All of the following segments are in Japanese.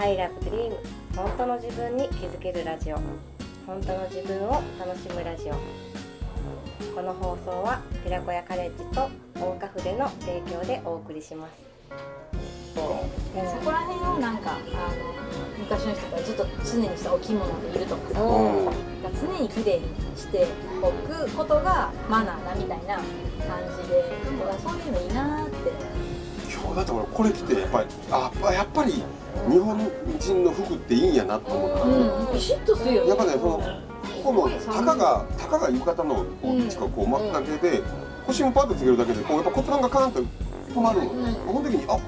I love dream 本当の自分に気づけるラジオ。本当の自分を楽しむラジオ。この放送は寺子屋カレッジと大岡筆の提供でお送りします。そこら辺をなんかあの昔の人がずっと常にしたお着物でいるとかさ、うん。が常に綺麗にしておくことがマナーだみたいな感じでだからそういうのいいなーって今日だって俺これ着てやっぱりあやっぱり日本人の服っていいんやなと思った、うんビシッとするよね。やっぱねそのここのたかがたかが浴衣のうん近くこう巻くだけで、腰もパッとつけるだけでこうやっぱ骨盤がカーンと止まるの、うん。この時にあ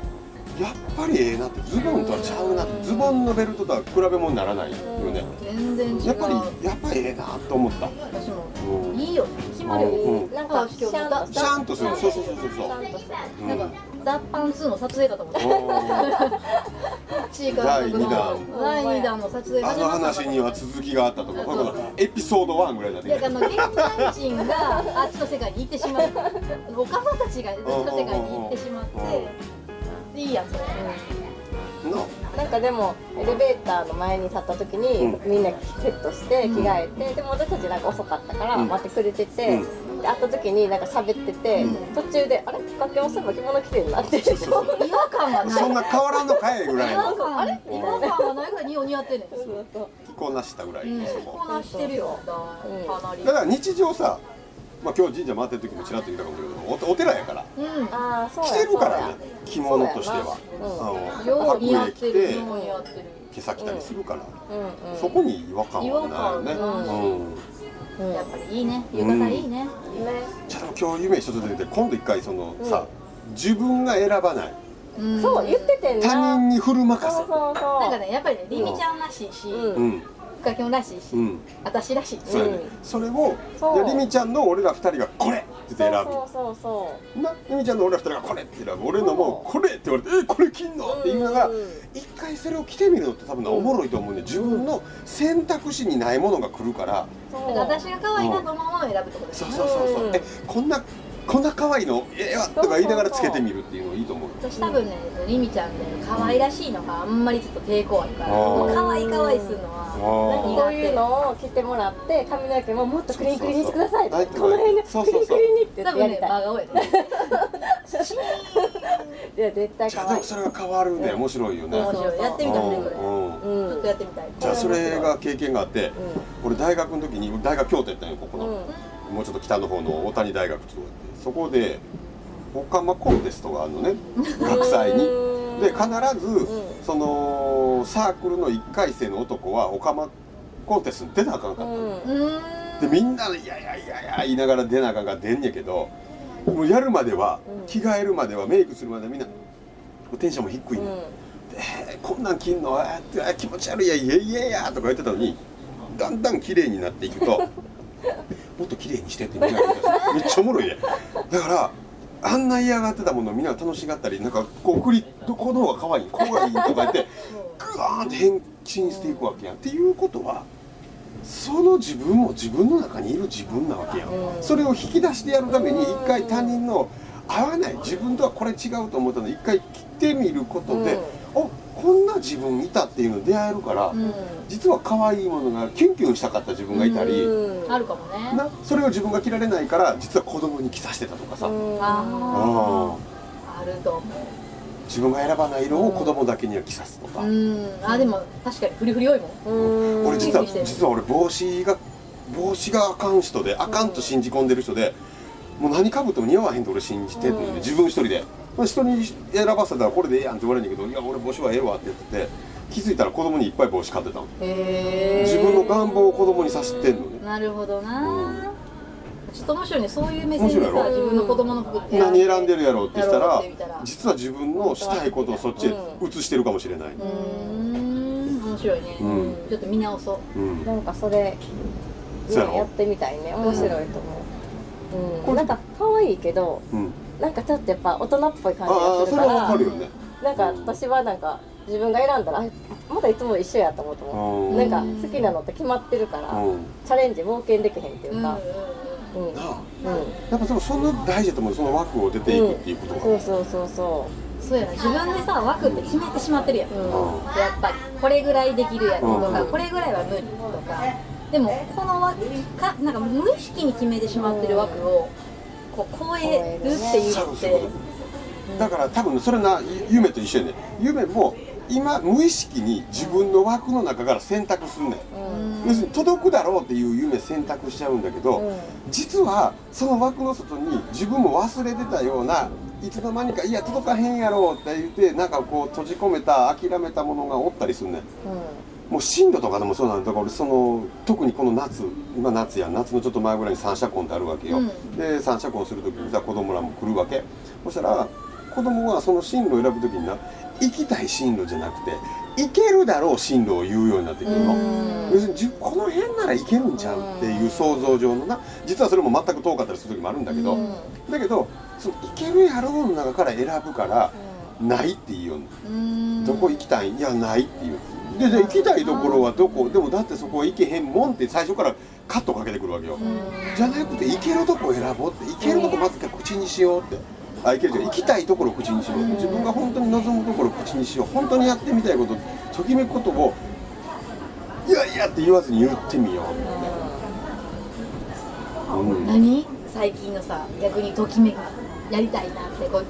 やっぱりええなってズボンとはちゃうなってズボンのベルトとは比べ物にならないよね、全然違う。やっぱりやっぱりええなと思った、私もうん、いいよね決まるよね、うん。なんかシャンとシャンとするそうそうそうそうそう。なんかダッパン2の撮影だと思ってチーカ第二弾。第2弾の撮影あの話には続きがあったとか、こういうことエピソード1ぐらいだね。いやあの現代人があっちの世界に行ってしまう。おかまたちがあっちの世界に行ってしまっていいやんそれのなんかでもエレベーターの前に立った時に、うみんなセットして着替えて、でも私たちなんか遅かったからうん。待ってくれてて、うで会った時になんか喋ってて、うん。途中で「あれ？楽器もそういえば着物着てるな」って。違和感がないそんな変わらんのかい？ぐらいの。感あれ？違和感がないぐらいにお似合ってんねん。着こなしたぐらいのそここなしてるよ。だうんかなりだから日常さ、まあ、今日神社回ってる時もちらっと言ったかもしれないけどおお寺やから。うん。ああそうや着てるからね。着物としては。そうやあ白衣着て毛先着たりするから、うん。うん。そこに違和感はないよね、やっぱりいいね。浴衣いいね。ねじゃあ今日夢一つ出てて今度一回その、さ自分が選ばない。うん。そう言ってて他人に振る舞かせそうそうそう。なんかねやっぱりねりみちゃんらしいしうん。うん深きょんらしいしうん。私らしいそうそれをそう。じゃありみちゃんの俺ら二人がこれって言って選ぶ。そうそうそうなりみちゃんの俺ら二人がこれって選ぶ。俺のもこれって言われてえこれ着んのって言いながらうんうん一回それを着てみるのって多分なおもろいと思うね自分の選択肢にないものが来るから。そう。だから私が可愛いなと思うものを選ぶってことですそうそうそうそう。うんえこんなこんな可愛いの？ええわとか言いながらつけてみるっていうのいいと思う私多分ねりみちゃんで可愛らしいのがあんまりちょっと抵抗あるから可愛い可愛いするのはこういうのを着てもらって髪の毛ももっとクリンクリンにしてください。この辺でクリンクリンにってやりたい。真顔やと思う。いや絶対じゃ可愛い。あでもそれが変わるね。面白いよね。面白い。やってみたくねこれ。ちょっとやってみたい。じゃあそれが経験があって俺大学の時に大学京都やったんよここの、うん。もうちょっと北の方の大谷大学ってとこやってそこでオカマコンテストがあるのね。学祭に。うん。で必ず、ん。そのサークルの1回生の男はオカマコンテストに出なあかんかったの、でみんなで「いやいやいやいや」言いながら出なあかんが出んねんけどもうやるまでは、うん。着替えるまではメイクするまではみんなテンションも低いね、ん、うん。えーこんなん着んの？あーって気持ち悪いやいやいやいやとか言ってたのにだんだん綺麗になっていくともっと綺麗にしてってみんながめっちゃおもろいね。だからあんな嫌がってたものをみんなが楽しがったりなんかこう送りどこの方が可愛いこうがいいとか言ってグワーンって変身していくわけやんっていうことはその自分も自分の中にいる自分なわけやん、うん。それを引き出してやるために一回他人の合わない自分とはこれ違うと思ったのを一回着てみることで、おこんな自分いたっていうの出会えるから、うん。実は可愛いものがキュンキュンしたかった自分がいたり、うん。あるかもね。なそれを自分が着られないから実は子供に着させてたとかさ、うんあああると思自分が選ばない色を子供だけには着さすとか、ううん。あでも確かにフリフリ多いもん。うん。俺実は実は俺帽子が帽子があかん人であかんと信じ込んでる人で、もう何かぶっても似合わへんと俺信じてるので、うん。自分一人で。人に選ばせたらこれでええやんって言われるんだけどいや俺帽子はええわって言ってて気づいたら子供にいっぱい帽子買ってたの。へえ。自分の願望を子供にさせてんのね。なるほどな、うん。ちょっと面白いね。そういう目線で面白いやろ？さ自分の子供の服って。何選んでるやろうってしたらって見たら実は自分のしたいことをそっちへ移してるかもしれない、うーん。白いね、うん。ちょっと見直そう。うん。なんかそれ、ね、やってみたいね。面白いと思う、うん、なんか可愛いけどうん。なんかちょっとやっぱ大人っぽい感じあがあそれはするからわかるよね。なんか私はなんか自分が選んだらあまだいつも一緒やと思うと思う。うん。なんか好きなのって決まってるからうん。チャレンジ冒険できへんっていうかうん。うん。やっぱでもそんな大事だと思うその枠を出ていくっていうことが、そうそうそうそそうやな。自分でさ枠って決めてしまってるやん、ううん。うんやっぱりこれぐらいできるやろとか、うん。これぐらいは無理とかでもこの枠かなんか無意識に決めてしまってる枠をこう超えるっていうのって。だから多分それなゆ夢と一緒やね夢も今無意識に自分の枠の中から選択すんねん。うん。要するに届くだろうっていう夢選択しちゃうんだけど、うん。実はその枠の外に自分も忘れてたようないつの間にかいや届かへんやろうって言ってなんかこう閉じ込めた諦めたものがおったりすんねんもう進路とかでもそうなんだ。から俺その特にこの夏今夏や夏のちょっと前ぐらいに三者婚ってあるわけよ、うん。で三者婚する時にさ子供らも来るわけ。そしたら子供がその進路を選ぶ時にな行きたい進路じゃなくて行けるだろう進路を言うようになってくるの、うん。要するにじこの辺ならいけるんちゃうっていう想像上のな実はそれも全く遠かったりする時もあるんだけど、うん。だけどそのいけるやろうの中から選ぶからないっていうよどこ行きたい？いやないっていうでじゃあ行きたいところはどこ？でもだってそこは行けへんもんって最初からカットかけてくるわけよ、じゃなくて行けるとこ選ぼうって行けるとこまず口にしようって。あ行けるじゃん行きたいところを口にしよう自分が本当に望むところを口にしよう。本当にやってみたいことときめくことをいやいやって言わずに言ってみよう、うん。何？最近のさ逆にときめくやりたいなってこう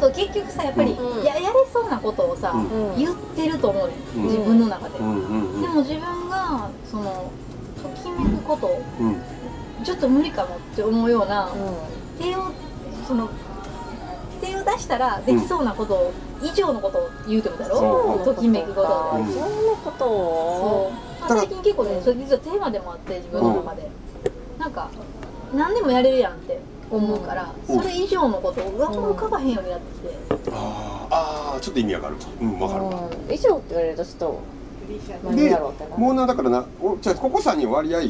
そう結局さやっぱり、うんややれそうなことをさ、うん。うん言ってると思うね、うん。自分の中で、うんうんうん。でも自分がそのときめくことをうん。ちょっと無理かもって思うような、う手をその手を出したらできそうなことを、以上のことを言うってことだそう。ろときめくこと。うん。そんなことを？そう、まあ、最近結構ねそれ実はテーマでもあって自分の中で、なんか何でもやれるやんって思うから、うん。それ以上のことをうわ浮かばへんようになってきて、あー。あー。ちょっと意味わかるうんわかるわ、うん。以上って言われるとちょっと何でだろうってなもうなだからなおじゃあここさんに割合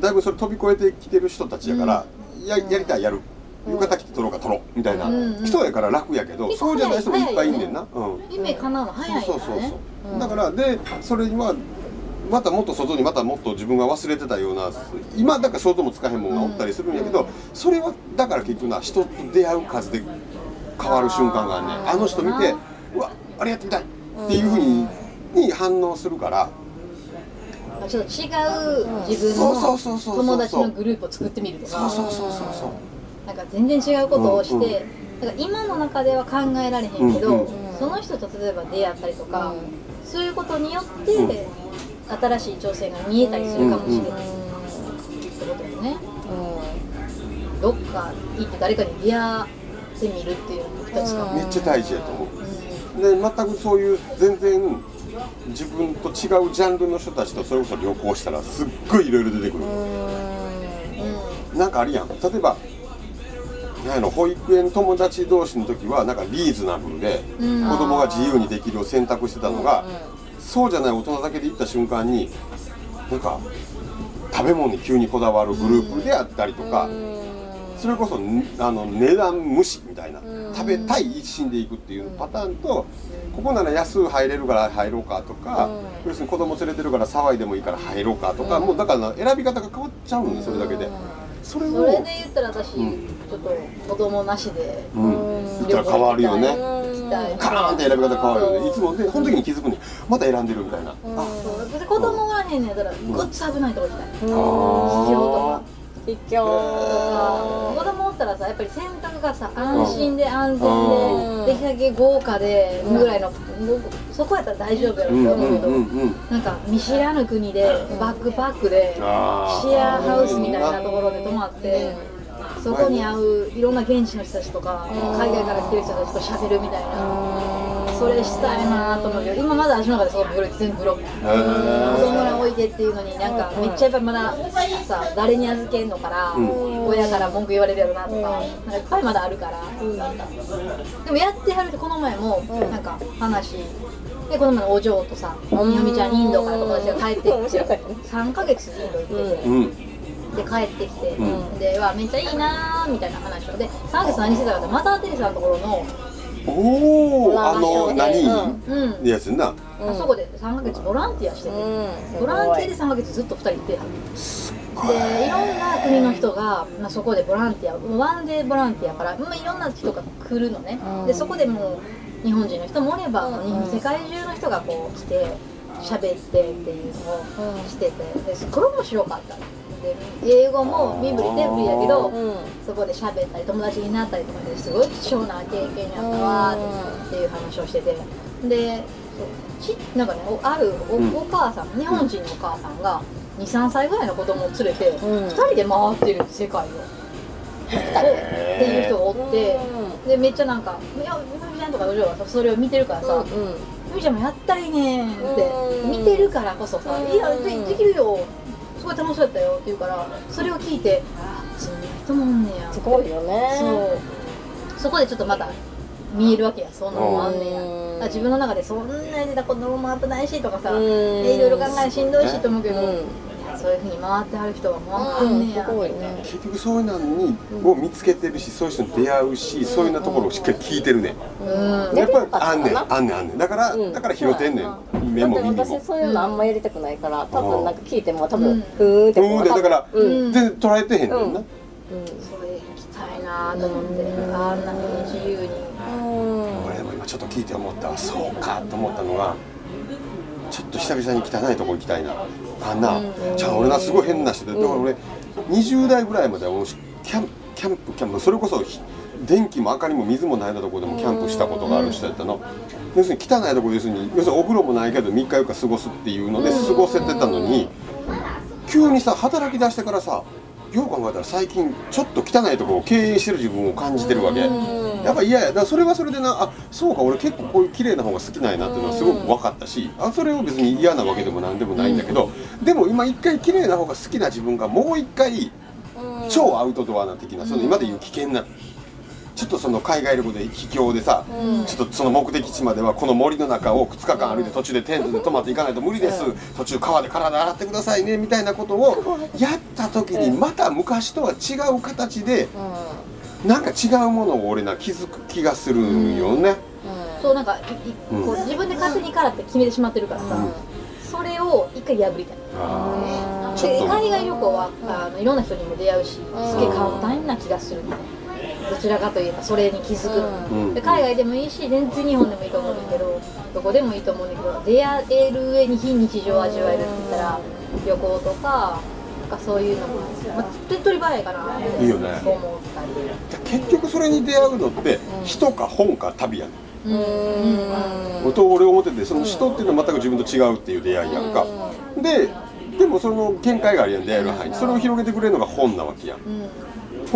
だいぶそれ飛び越えてきてる人たちやから、ややりたいやる。浴衣着て取ろうか取ろう。みたいなうんうん。人やから楽やけど、そうじゃない人もいっぱいいんねんな、早うん。夢叶うの早いそうそうそうからねそう、うん。だからでそれにはまたもっと外にまたもっと自分が忘れてたような今だから想像もつかへんもんがおったりするんやけど、うん。それはだから結局な人と出会う数で変わる瞬間があるねあーあの人見てうわあれやってみたいっていうふうに,、に反応するから。ちょっと違う自分そうそうのそうそうそう。友達のグループを作ってみるとか。そうそうそうそうそう。なんか全然違うことをして、うんうんだから今の中では考えられへんけど、うんうんその人と例えば出会ったりとか、うんそういうことによって、うん新しい挑戦が見えたりするかもしれない、ってことよね。どっか行って誰かに出会ってみるっていうのも一つかも、めっちゃ大事やと思う。うん。で全くそういう全然自分と違うジャンルの人たちとそれこそ旅行したらすっごいいろいろ出てくる、なんかあるやん。例えばなんやろ保育園友達同士の時はなんかリーズナブルでうん。子供が自由にできるを選択してたのが、そうじゃない大人だけで行った瞬間になんか食べ物に急にこだわるグループであったりとか、それこそんあの値段無視みたいな、食べたい一心で行くっていうパターンと、ここなら安く入れるから入ろうかとか、要するに子供連れてるから騒いでもいいから入ろうかとか、もうだから選び方が変わっちゃうんですそれだけで。それで言ったら私、うん。ちょっと子供なしでうん、言ったら変わるよね。カーンって選び方変わるよね。いつもで、その時に気づくに、また選んでるみたいな。あ、そう。で子供がへんねやったらごっつ危ないとこ行きたい、秘境とあか。秘境子供おったらさやっぱり選択がさ安心で安うん全でできるだけ豪華でぐらいの、そこやったら大丈夫やろうんうって思うけど、んうんうん。なんか見知らぬ国でバックパックでシェアハウスみたいなところで泊まってそこに会ういろんな現地の人たちとか海外から来てる人たちと喋るみたいなそれしたいなと思うけど今まだ足の中でそのブロ全部ブロック。へ子ー供ら置いてっていうのになんかめっちゃやっぱまださ誰に預けんのから、ん。親から文句言われるやろなとか,、なんかいっぱいまだあるから、でもやってはるってこの前もなんか話でこの前のお嬢とさみうん。よみちゃんインドから友達が帰ってきて面白かったね3ヶ月インド行ってて、うん。で帰ってきて、うん。でわめっちゃいいなーみたいな話を。で3ヶ月何してたかってマザー・テレサのところの、おおあの何？うんうん。やつな。あそこで3ヶ月ボランティアしてて、うん。ボランティアで3ヶ月ずっと2人いて。でい。ろんな国の人が、まあ、そこでボランティアワンデーボランティアから、まあ、いろんな人が来るのね、うん。でそこでもう日本人の人もおれば、世界中の人がこう来て喋ってっていうのをしてて。ですっごい面白かったで英語も身振り手振りだけど、うん。そこで喋ったり友達になったりとかですごい貴重な経験やったわーっていう話をしてて。でちなんかねおあるお,、母さん日本人のお母さんが23歳ぐらいの子供を連れて、ん。2人で回ってる世界を。っていう人がおってでめっちゃなんか「いやみみちゃんとかお嬢はそれを見てるからさ、みみちゃんもやったらいいねんってうん。見てるからこそさうん「いやでできるよすごい楽しかったよ」って言うからそれを聞いてあそんな人もおんねや。すごいよね。そう。そこでちょっとまた見えるわけやそんなのもあんねや。自分の中でそんなに子供も危ないしとかさいろいろ考えしんどいしと思うけど、そういうふうに回ってはる人はもうあんねや、すごいね。結局そういうのにを見つけてるしそういう人に出会うしそういうようなところをしっかり聞いてるね。うん。やっぱりあんねんあんねんあんねん。だからうん。だから拾ってんねん目も。耳も私そういうのあんまやりたくないから多分なんか聞いても多分うん。ふーんってうんでだからうん。全然捉えてへんねんな。うん。それ行きたいなと思って、あんなに自由に。うん俺でも今ちょっと聞いて思ったわ。そうかと思ったのがちょっと久々に汚いとこ行きたいな。あんな。じゃあ俺なすごい変な人でだから俺20代ぐらいまでは俺キャンキャンプキャンプそれこそひ電気も明かりも水もないようなところでもキャンプしたことがある人やったの要するに汚いところ要するに要するにお風呂もないけど3日4日過ごすっていうので過ごせてたのに急にさ働き出してからさよう考えたら最近ちょっと汚いところを経営してる自分を感じてるわけ。やっぱ嫌や。だからそれはそれでなあそうか俺結構こういう綺麗な方が好きなんやなっていうのはすごく分かったしあそれを別に嫌なわけでもなんでもないんだけどでも今一回綺麗な方が好きな自分がもう一回超アウトドアな的なその今でいう危険なちょっとその海外旅行で秘境でさ、ちょっとその目的地まではこの森の中を2日間歩いて途中でテントで泊まっていかないと無理です、途中川で体洗ってくださいねみたいなことをやった時にまた昔とは違う形でなんか違うものを俺な気づく気がするんよね。そうなんかこう自分で勝手にからって決めてしまってるからさ、それを一回破りたい。で海外旅行はあのいろんな人にも出会うしすげえ簡単な気がするどちらかといえばそれに気づく。うん。で海外でもいいし全然日本でもいいと思うんだけどどこでもいいと思うんだけど出会える上に非日常を味わえるって言ったら旅行とかなんかそういうのも、まあ、手っ取り早いかないいよね。と思ったり。結局それに出会うのって人か本か旅やねん。うん。と俺思っててその人っていうのは全く自分と違うっていう出会いやんか。ででもその見解があるやん出会いの範囲。それを広げてくれるのが本なわけやん。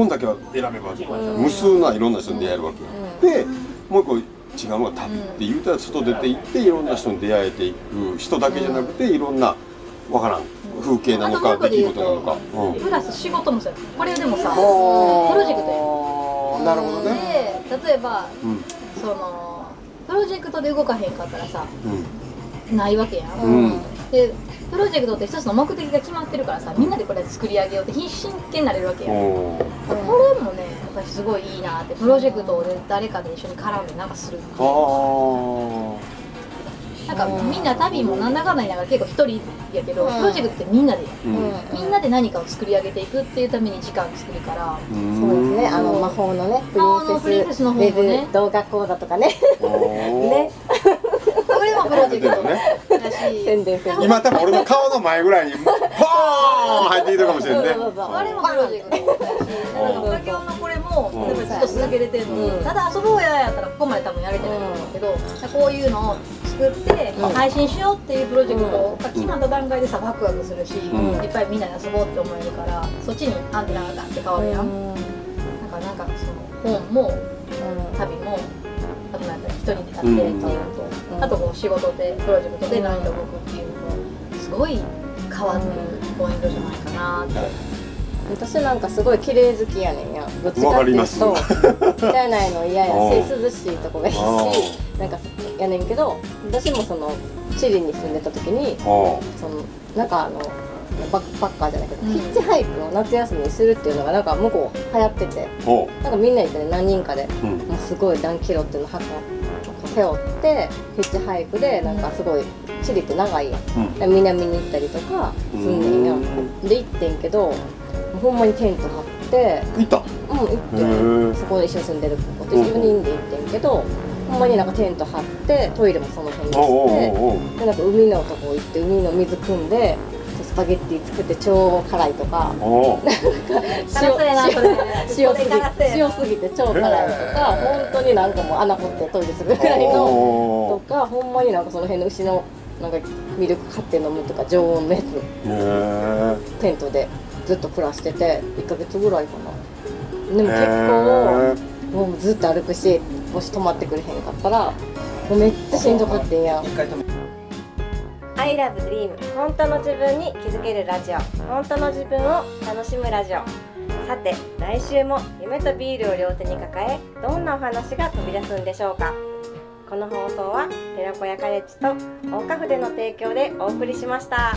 本だけは選べば無数ないろんな人に出会えるわけ。でもう一個違うのが旅って言うたら外出て行っていろんな人に出会えていく人だけじゃなくていろんなわからん風景なのか出来事なのか。うん。プラス仕事もそうや。これでもさプロジェクトやなるほどね。で例えばうん。そのプロジェクトで動かへんかったらさうん。ないわけやん。でプロジェクトって一つの目的が決まってるからさみんなでこれ作り上げようって真剣になれるわけやこれもね私すごいいいなってプロジェクトで誰かで一緒に絡んでなんかするなんかみんな旅もなんだかんだ言いながら結構一人やけど、うん。プロジェクトってみんなでうん。みんなで何かを作り上げていくっていうために時間作るから。そうですね。あの魔法のね魔法のプリンセスの方もね。動画講座とかね。ねプロジェクトね。宣伝宣伝今多分俺の顔の前ぐらいにポーン入ってきてるかもしれんね。そうそうそう。あれもプロジェクトだしだから竹雄のこれもうん。やっぱりずっと続けれてるの、うん。ただ遊ぼうややったらここまで多分やれてないと思うけど、こういうのを作ってうん。配信しようっていうプロジェクトが決まった段階でさワクワクするし、ん。いっぱいみんなで遊ぼうって思えるからそっちにアンテナがガッて変わるやん、なんかなんかその本も旅もあとなんか一人でやってるっていうあとこう仕事でプロジェクトで何と動くっていうのもすごい変わってるポイントじゃないかなって。私なんかすごい綺麗好きやねんやどっちわかっていうかります。と汚いの嫌やし涼しいとこがいいしおなんかやねんけど私もそのチリに住んでた時におそのなんかあのバックパッカーじゃないけど、うん。ヒッチハイクを夏休みにするっていうのがなんか向こう流行ってて。おなんかみんなでね何人かで。うん。もうすごい何キロっていうのを箱背負ってヒッチハイクでなんかすごいチリって長いやん。うん。で南に行ったりとかすんねんやうん。で行ってんけどほんまにテント張って行った？うん行ってそこで一緒に住んでる子と4人で行ってんけどほんまになんかテント張ってトイレもその辺にしてでなんか海のとこ行って海の水汲んでスパゲッティ作って超辛いとか。塩すぎて。超辛いとか本当になんかもう穴掘ってトイレするぐらいのおとかほんまになんかその辺の牛のなんかミルク買って飲むとか常温のやつ。テントでずっと暮らしてて1ヶ月ぐらいかな。でもえ結構もうずっと歩くしもし泊まってくれへんかったらもうめっちゃしんどかってんや。ん I love dream 本当の自分に気づけるラジオ。本当の自分を楽しむラジオ。さて来週も夢とビールを両手に抱えどんなお話が飛び出すんでしょうか。この放送は寺子屋カレッジと大花筆の提供でお送りしました。